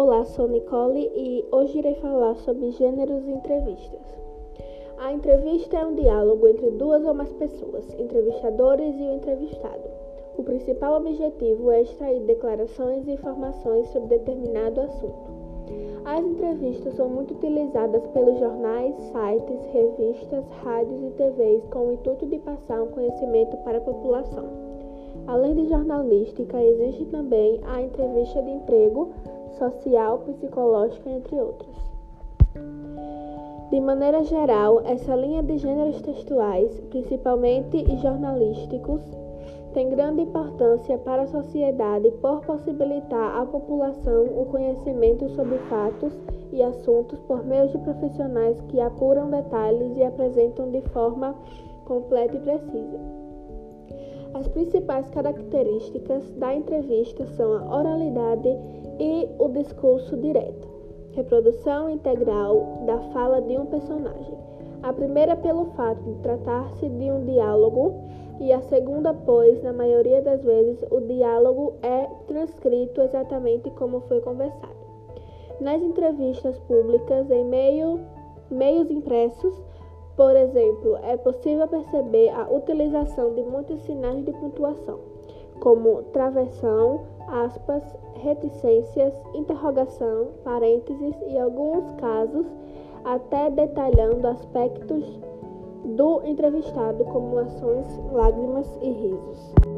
Olá, sou Nicole e hoje irei falar sobre gêneros e entrevistas. A entrevista é um diálogo entre duas ou mais pessoas, entrevistadores e o entrevistado. O principal objetivo é extrair declarações e informações sobre determinado assunto. As entrevistas são muito utilizadas pelos jornais, sites, revistas, rádios e TVs com o intuito de passar um conhecimento para a população. Além de jornalística, existe também a entrevista de emprego, social, psicológica, entre outras. De maneira geral, essa linha de gêneros textuais, principalmente jornalísticos, tem grande importância para a sociedade por possibilitar à população o conhecimento sobre fatos e assuntos por meio de profissionais que apuram detalhes e apresentam de forma completa e precisa. As principais características da entrevista são a oralidade e o discurso direto, reprodução integral da fala de um personagem. A primeira pelo fato de tratar-se de um diálogo e a segunda, pois, na maioria das vezes, o diálogo é transcrito exatamente como foi conversado. Nas entrevistas públicas, em meio, meios impressos, por exemplo, é possível perceber a utilização de muitos sinais de pontuação, como travessão, aspas, reticências, interrogação, parênteses e, alguns casos, até detalhando aspectos do entrevistado, como ações, lágrimas e risos.